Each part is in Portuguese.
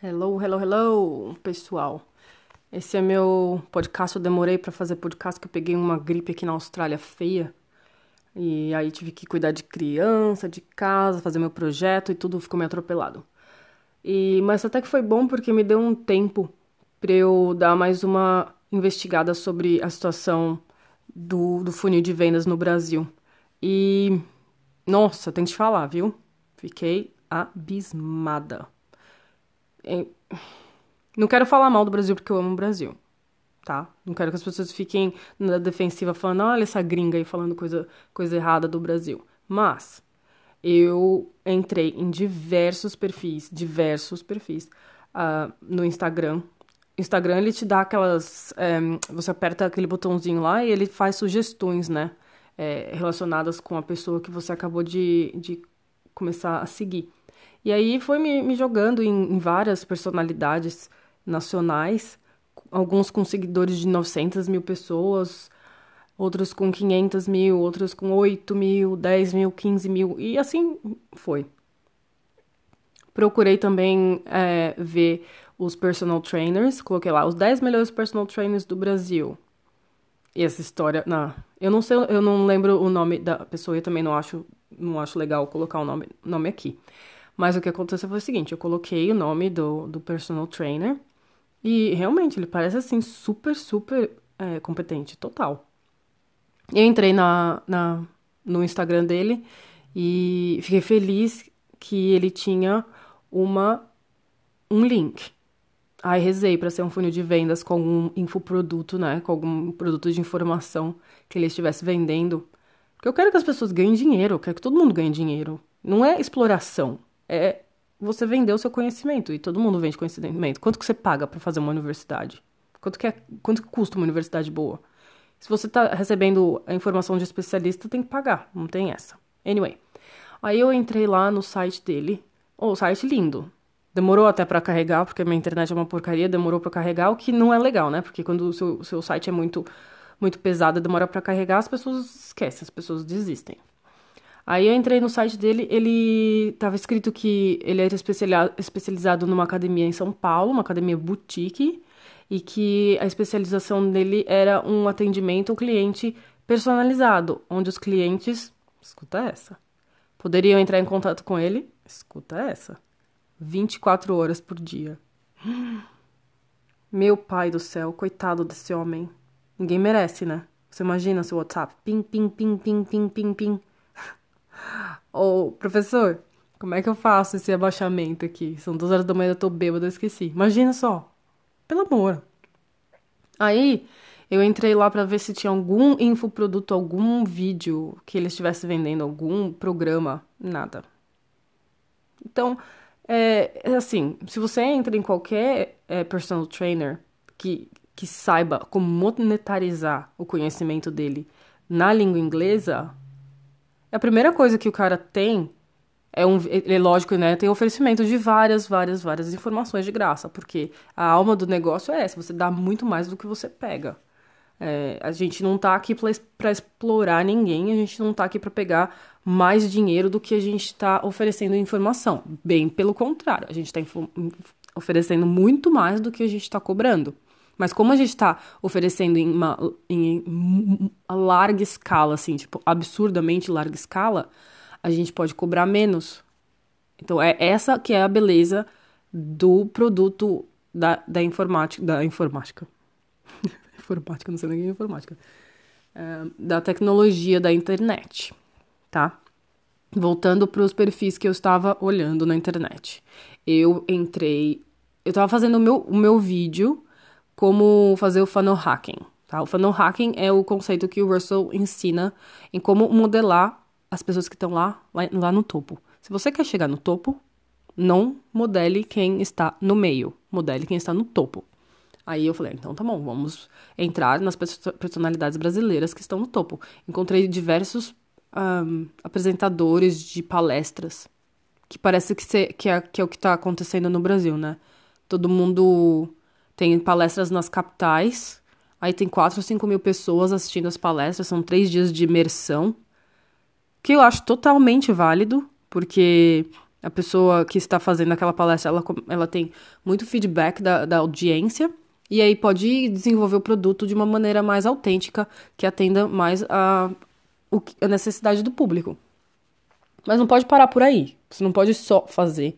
Hello, hello, hello, pessoal. Esse é meu podcast. Eu demorei para fazer podcast, que eu peguei uma gripe aqui na Austrália feia. E aí tive que cuidar de criança, de casa, fazer meu projeto e tudo ficou meio atropelado. E, mas até que foi bom porque me deu um tempo para eu dar mais uma investigada sobre a situação do, do funil de vendas no Brasil. E, nossa, tem que te falar, viu? Fiquei abismada. Não quero falar mal do Brasil porque eu amo o Brasil, tá? Não quero que as pessoas fiquem na defensiva falando, olha essa gringa aí falando coisa, coisa errada do Brasil. Mas eu entrei em diversos perfis, diversos perfis uh, no Instagram. Instagram ele te dá aquelas, é, você aperta aquele botãozinho lá e ele faz sugestões, né, é, relacionadas com a pessoa que você acabou de, de começar a seguir. E aí foi me, me jogando em, em, várias personalidades nacionais, alguns com seguidores de 900 mil pessoas, outros com 500 mil, outros com 8 mil, 10 mil, 15 mil, e assim foi. Procurei também é, ver os personal trainers, coloquei lá os 10 melhores personal trainers do Brasil. E essa história, não, eu não sei, eu não lembro o nome da pessoa e também não acho, não acho legal colocar o nome, nome aqui. Mas o que aconteceu foi o seguinte: eu coloquei o nome do, do personal trainer e realmente ele parece assim super, super é, competente, total. Eu entrei na, na, no Instagram dele e fiquei feliz que ele tinha uma um link. Aí rezei para ser um funil de vendas com algum infoproduto, né? Com algum produto de informação que ele estivesse vendendo. Porque eu quero que as pessoas ganhem dinheiro, eu quero que todo mundo ganhe dinheiro. Não é exploração é você vender o seu conhecimento. E todo mundo vende conhecimento. Quanto que você paga para fazer uma universidade? Quanto que, é, quanto que custa uma universidade boa? Se você está recebendo a informação de especialista, tem que pagar. Não tem essa. Anyway. Aí eu entrei lá no site dele. Oh, o site lindo. Demorou até para carregar, porque minha internet é uma porcaria, demorou para carregar, o que não é legal, né? Porque quando o seu, seu site é muito, muito pesado, demora para carregar, as pessoas esquecem, as pessoas desistem. Aí eu entrei no site dele, ele estava escrito que ele era especializado numa academia em São Paulo, uma academia boutique, e que a especialização dele era um atendimento ao cliente personalizado, onde os clientes, escuta essa, poderiam entrar em contato com ele, escuta essa, 24 horas por dia. Meu pai do céu, coitado desse homem. Ninguém merece, né? Você imagina seu WhatsApp, pim, pim, pim, pim, pim, pim, pim. Ou, professor, como é que eu faço esse abaixamento aqui? São duas horas da manhã, eu tô bêbada, eu esqueci. Imagina só. Pelo amor. Aí, eu entrei lá para ver se tinha algum infoproduto, algum vídeo que ele estivesse vendendo, algum programa. Nada. Então, é, é assim, se você entra em qualquer é, personal trainer que, que saiba como monetarizar o conhecimento dele na língua inglesa, a primeira coisa que o cara tem é um. É lógico, né? Tem oferecimento de várias, várias, várias informações de graça, porque a alma do negócio é essa: você dá muito mais do que você pega. É, a gente não tá aqui para explorar ninguém, a gente não tá aqui para pegar mais dinheiro do que a gente está oferecendo informação. Bem pelo contrário, a gente está oferecendo muito mais do que a gente está cobrando. Mas como a gente está oferecendo em uma em larga escala, assim, tipo, absurdamente larga escala, a gente pode cobrar menos. Então, é essa que é a beleza do produto da, da informática. Da informática. informática, não sei nem o que é informática. É, da tecnologia da internet, tá? Voltando para os perfis que eu estava olhando na internet. Eu entrei. Eu estava fazendo o meu, o meu vídeo como fazer o funnel hacking. Tá? O funnel hacking é o conceito que o Russell ensina em como modelar as pessoas que estão lá, lá, no topo. Se você quer chegar no topo, não modele quem está no meio, modele quem está no topo. Aí eu falei, então tá bom, vamos entrar nas personalidades brasileiras que estão no topo. Encontrei diversos um, apresentadores de palestras, que parece que, que, é, que é o que está acontecendo no Brasil, né? Todo mundo tem palestras nas capitais, aí tem 4 ou 5 mil pessoas assistindo as palestras, são três dias de imersão, que eu acho totalmente válido, porque A pessoa que está fazendo aquela palestra, ela, ela tem muito feedback da, da audiência e aí pode desenvolver o produto de uma maneira mais autêntica, que atenda mais a, a necessidade do público. Mas não pode parar por aí. Você não pode só fazer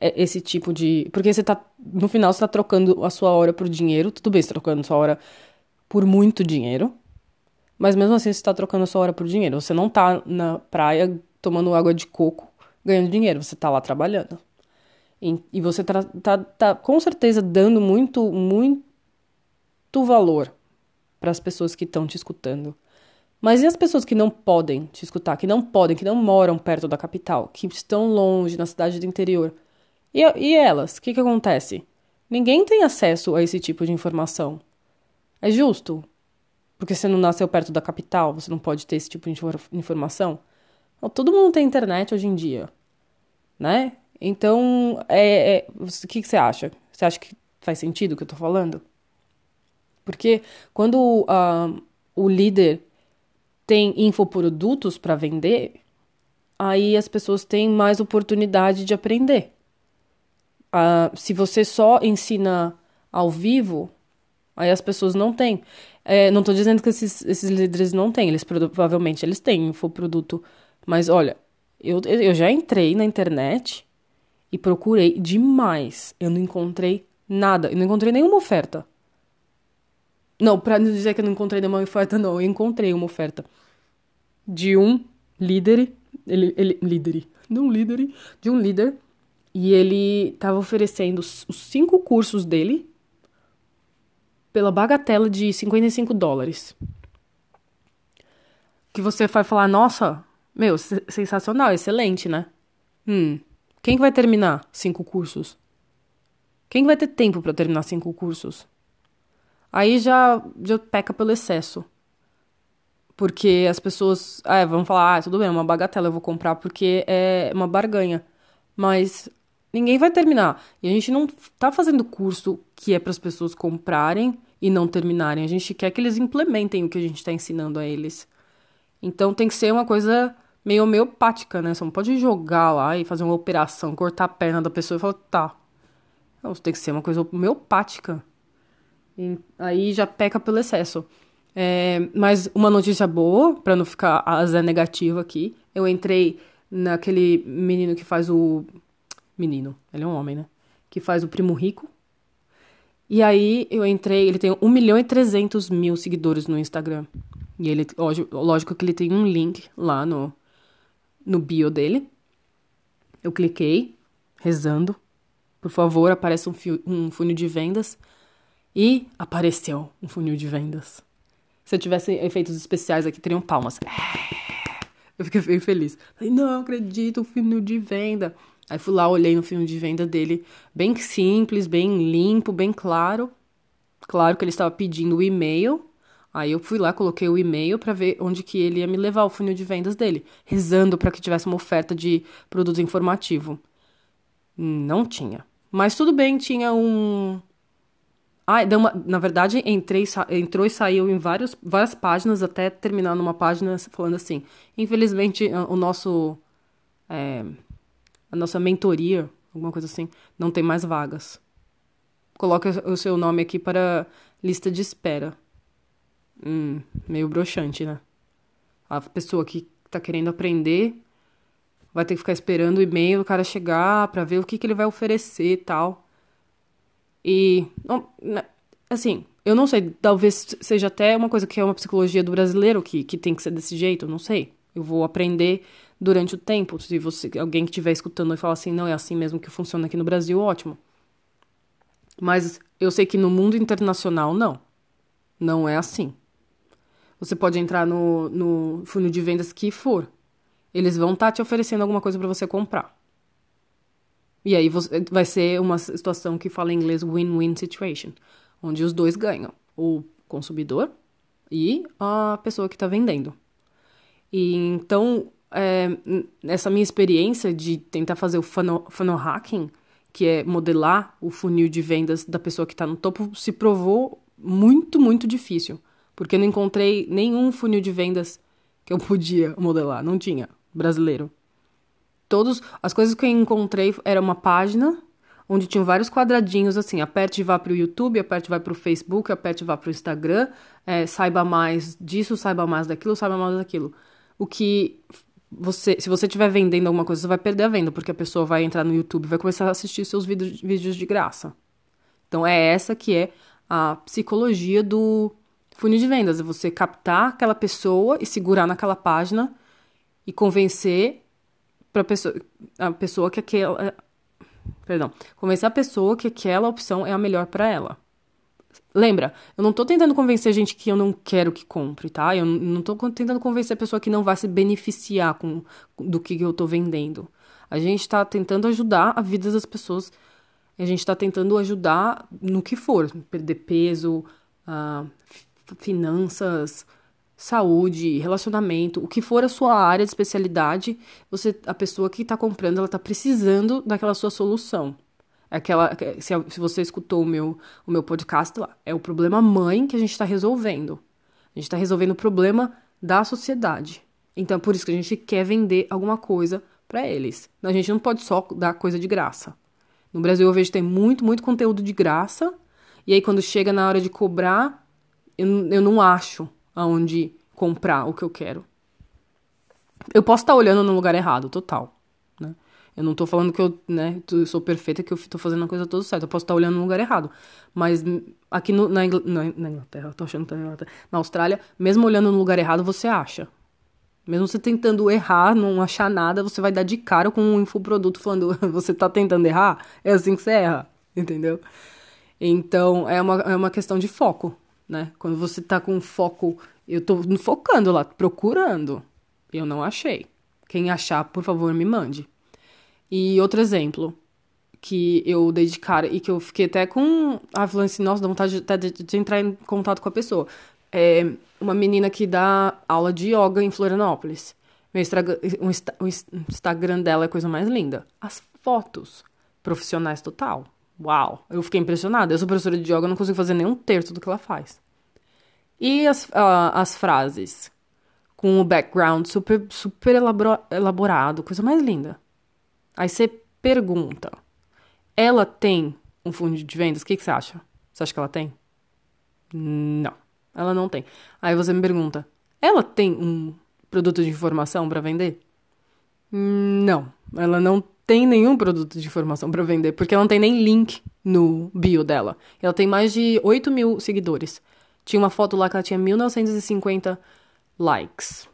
esse tipo de. Porque você tá. No final, você tá trocando a sua hora por dinheiro. Tudo bem, você tá trocando a sua hora por muito dinheiro. Mas mesmo assim, você tá trocando a sua hora por dinheiro. Você não tá na praia tomando água de coco ganhando dinheiro. Você tá lá trabalhando. E, e você tá, tá, tá com certeza dando muito, muito valor para as pessoas que estão te escutando. Mas e as pessoas que não podem te escutar, que não podem, que não moram perto da capital, que estão longe, na cidade do interior? E, e elas? O que, que acontece? Ninguém tem acesso a esse tipo de informação. É justo? Porque você não nasceu perto da capital, você não pode ter esse tipo de informação? Todo mundo tem internet hoje em dia, né? Então, é, é, o que, que você acha? Você acha que faz sentido o que eu tô falando? Porque quando uh, o líder tem infoprodutos para vender, aí as pessoas têm mais oportunidade de aprender. Uh, se você só ensina ao vivo, aí as pessoas não têm. É, não estou dizendo que esses, esses líderes não têm, eles provavelmente eles têm infoproduto. Mas olha, eu, eu já entrei na internet e procurei demais. Eu não encontrei nada, eu não encontrei nenhuma oferta. Não, pra não dizer que eu não encontrei nenhuma oferta, não. Eu encontrei uma oferta de um líder. Ele, ele, líder. De um líder. De um líder. E ele tava oferecendo os, os cinco cursos dele pela bagatela de 55 dólares. Que você vai falar, nossa, meu, sensacional, excelente, né? Hum, quem vai terminar cinco cursos? Quem vai ter tempo para terminar cinco cursos? Aí já, já peca pelo excesso. Porque as pessoas ah, vão falar, ah, tudo bem, é uma bagatela, eu vou comprar porque é uma barganha. Mas ninguém vai terminar. E a gente não tá fazendo curso que é para as pessoas comprarem e não terminarem. A gente quer que eles implementem o que a gente está ensinando a eles. Então tem que ser uma coisa meio homeopática, né? Você não pode jogar lá e fazer uma operação, cortar a perna da pessoa e falar, tá. Não, tem que ser uma coisa homeopática. E aí já peca pelo excesso. É, mas uma notícia boa, para não ficar a Zé negativa aqui, eu entrei naquele menino que faz o. Menino, ele é um homem, né? Que faz o Primo Rico. E aí eu entrei, ele tem 1 milhão e 300 mil seguidores no Instagram. E ele, lógico que ele tem um link lá no, no bio dele. Eu cliquei, rezando. Por favor, apareça um, um funil de vendas. E apareceu um funil de vendas. Se eu tivesse efeitos especiais aqui, teriam palmas. Eu fiquei bem feliz. Falei, não acredito, um funil de venda. Aí fui lá, olhei no funil de venda dele, bem simples, bem limpo, bem claro. Claro que ele estava pedindo o e-mail. Aí eu fui lá, coloquei o e-mail para ver onde que ele ia me levar o funil de vendas dele, rezando para que tivesse uma oferta de produto informativo. Não tinha. Mas tudo bem, tinha um ah, uma, na verdade, entrei, entrou e saiu em vários, várias páginas, até terminar numa página falando assim: infelizmente, o nosso. É, a nossa mentoria, alguma coisa assim, não tem mais vagas. Coloque o seu nome aqui para lista de espera. Hum, meio broxante, né? A pessoa que tá querendo aprender vai ter que ficar esperando o e-mail do cara chegar para ver o que, que ele vai oferecer e tal. E, né, assim, eu não sei, talvez seja até uma coisa que é uma psicologia do brasileiro que, que tem que ser desse jeito, não sei. Eu vou aprender durante o tempo. Se você, alguém que estiver escutando e falar assim, não é assim mesmo que funciona aqui no Brasil, ótimo. Mas eu sei que no mundo internacional, não. Não é assim. Você pode entrar no, no funil de vendas que for. Eles vão estar tá te oferecendo alguma coisa para você comprar. E aí vai ser uma situação que fala em inglês win-win situation, onde os dois ganham, o consumidor e a pessoa que está vendendo. E então, é, essa minha experiência de tentar fazer o funnel, funnel hacking, que é modelar o funil de vendas da pessoa que está no topo, se provou muito, muito difícil. Porque eu não encontrei nenhum funil de vendas que eu podia modelar, não tinha, brasileiro. Todos, as coisas que eu encontrei era uma página onde tinham vários quadradinhos assim, aperte e vá para o YouTube, aperte e vá para o Facebook, aperte e vá para o Instagram, é, saiba mais disso, saiba mais daquilo, saiba mais daquilo. O que você, se você estiver vendendo alguma coisa, você vai perder a venda, porque a pessoa vai entrar no YouTube e vai começar a assistir seus vídeos, vídeos de graça. Então é essa que é a psicologia do funil de vendas, é você captar aquela pessoa e segurar naquela página e convencer para pessoa, a pessoa que aquela perdão, convencer a pessoa que aquela opção é a melhor para ela. Lembra, eu não tô tentando convencer a gente que eu não quero que compre, tá? Eu não tô tentando convencer a pessoa que não vai se beneficiar com, do que eu tô vendendo. A gente tá tentando ajudar a vida das pessoas. A gente tá tentando ajudar no que for. Perder peso, uh, finanças, saúde, relacionamento, o que for a sua área de especialidade, você, a pessoa que está comprando, ela está precisando daquela sua solução. Aquela, se, se você escutou o meu, o meu podcast lá, é o problema mãe que a gente está resolvendo. A gente está resolvendo o problema da sociedade. Então é por isso que a gente quer vender alguma coisa para eles. A gente não pode só dar coisa de graça. No Brasil eu vejo que tem muito, muito conteúdo de graça. E aí quando chega na hora de cobrar, eu, eu não acho aonde comprar o que eu quero. Eu posso estar olhando no lugar errado, total. Eu não tô falando que eu, né, sou perfeita, que eu tô fazendo a coisa toda certa. Eu posso estar olhando no lugar errado. Mas aqui no, na, Ingl... na, Inglaterra, tô achando que tá na Inglaterra. Na Austrália, mesmo olhando no lugar errado, você acha. Mesmo você tentando errar, não achar nada, você vai dar de cara com um infoproduto falando, você tá tentando errar? É assim que você erra, entendeu? Então, é uma, é uma questão de foco né? Quando você tá com foco, eu tô focando lá, procurando. Eu não achei. Quem achar, por favor, me mande. E outro exemplo que eu dei de cara e que eu fiquei até com. Ah, falando assim, nossa, dá vontade de, de, de entrar em contato com a pessoa. É uma menina que dá aula de yoga em Florianópolis. Meu o Instagram dela é a coisa mais linda. As fotos profissionais total. Uau! Eu fiquei impressionada. Eu sou professora de yoga, não consigo fazer nem um terço do que ela faz. E as, uh, as frases? Com o background super, super elaborado, coisa mais linda. Aí você pergunta: ela tem um fundo de vendas? O que, que você acha? Você acha que ela tem? Não, ela não tem. Aí você me pergunta: ela tem um produto de informação para vender? Não, ela não tem nenhum produto de informação para vender, porque ela não tem nem link no bio dela. Ela tem mais de 8 mil seguidores. Tinha uma foto lá que ela tinha 1950 likes.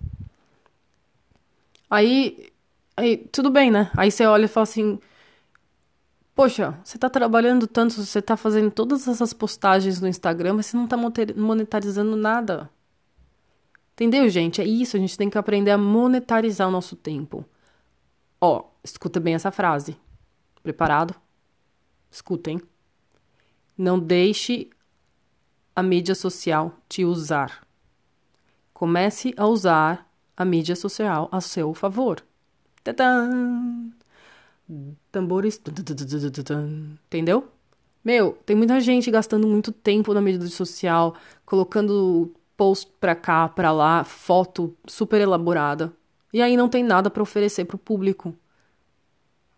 Aí, aí, tudo bem, né? Aí você olha e fala assim: Poxa, você tá trabalhando tanto, você tá fazendo todas essas postagens no Instagram, mas você não tá monetarizando nada. Entendeu, gente? É isso, a gente tem que aprender a monetarizar o nosso tempo. Ó, escuta bem essa frase. Preparado? Escutem. Não deixe a mídia social te usar. Comece a usar a mídia social a seu favor. Tambores. Entendeu? Meu, tem muita gente gastando muito tempo na mídia social, colocando post pra cá, pra lá, foto super elaborada. E aí não tem nada para oferecer para o público.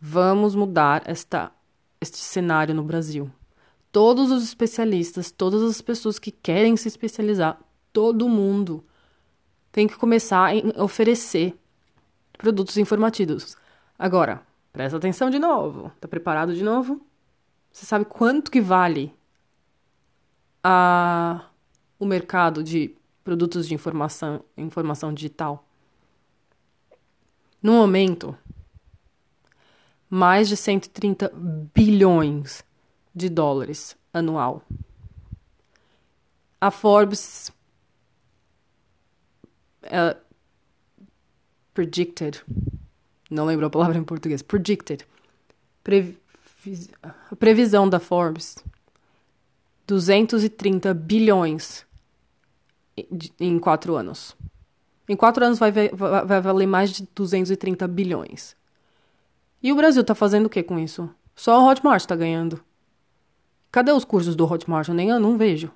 Vamos mudar esta, este cenário no Brasil. Todos os especialistas, todas as pessoas que querem se especializar, todo mundo tem que começar a oferecer produtos informativos. Agora, presta atenção de novo. Tá preparado de novo? Você sabe quanto que vale a, o mercado de produtos de informação, informação digital? No momento, mais de 130 bilhões de dólares anual. A Forbes uh, predicted, não lembro a palavra em português, predicted, a previsão da Forbes, 230 bilhões em quatro anos. Em quatro anos vai, vai, vai valer mais de 230 bilhões. E o Brasil tá fazendo o que com isso? Só o Hotmart tá ganhando. Cadê os cursos do Hotmart? Eu nem eu não vejo.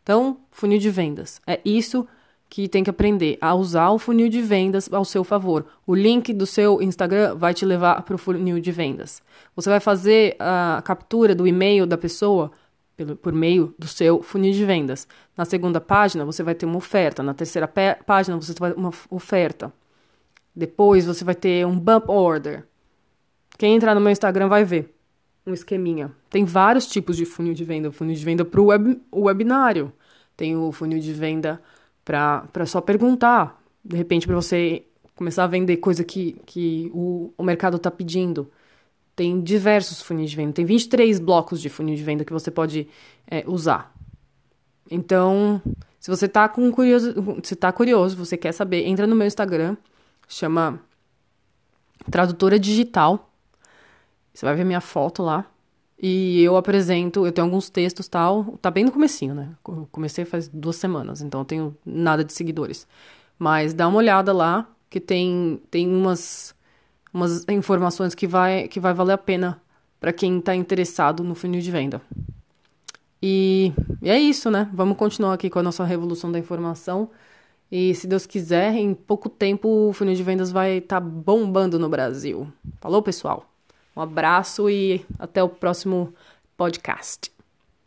Então, funil de vendas. É isso que tem que aprender a usar o funil de vendas ao seu favor. O link do seu Instagram vai te levar para o funil de vendas. Você vai fazer a captura do e-mail da pessoa por meio do seu funil de vendas. Na segunda página, você vai ter uma oferta. Na terceira página, você vai ter uma oferta. Depois, você vai ter um bump order. Quem entrar no meu Instagram vai ver um esqueminha. Tem vários tipos de funil de venda. O funil de venda para o web, webinário. Tem o funil de venda para só perguntar, de repente, para você começar a vender coisa que, que o, o mercado está pedindo. Tem diversos funis de venda, tem 23 blocos de funil de venda que você pode é, usar. Então, se você está com curioso, se tá curioso, você quer saber, entra no meu Instagram, chama Tradutora Digital. Você vai ver minha foto lá. E eu apresento, eu tenho alguns textos tal, tá bem no comecinho, né? Eu comecei faz duas semanas, então eu tenho nada de seguidores. Mas dá uma olhada lá, que tem, tem umas, umas informações que vai, que vai valer a pena para quem está interessado no funil de venda. E, e é isso, né? Vamos continuar aqui com a nossa revolução da informação. E se Deus quiser, em pouco tempo o funil de vendas vai estar tá bombando no Brasil. Falou, pessoal? Um abraço e até o próximo podcast.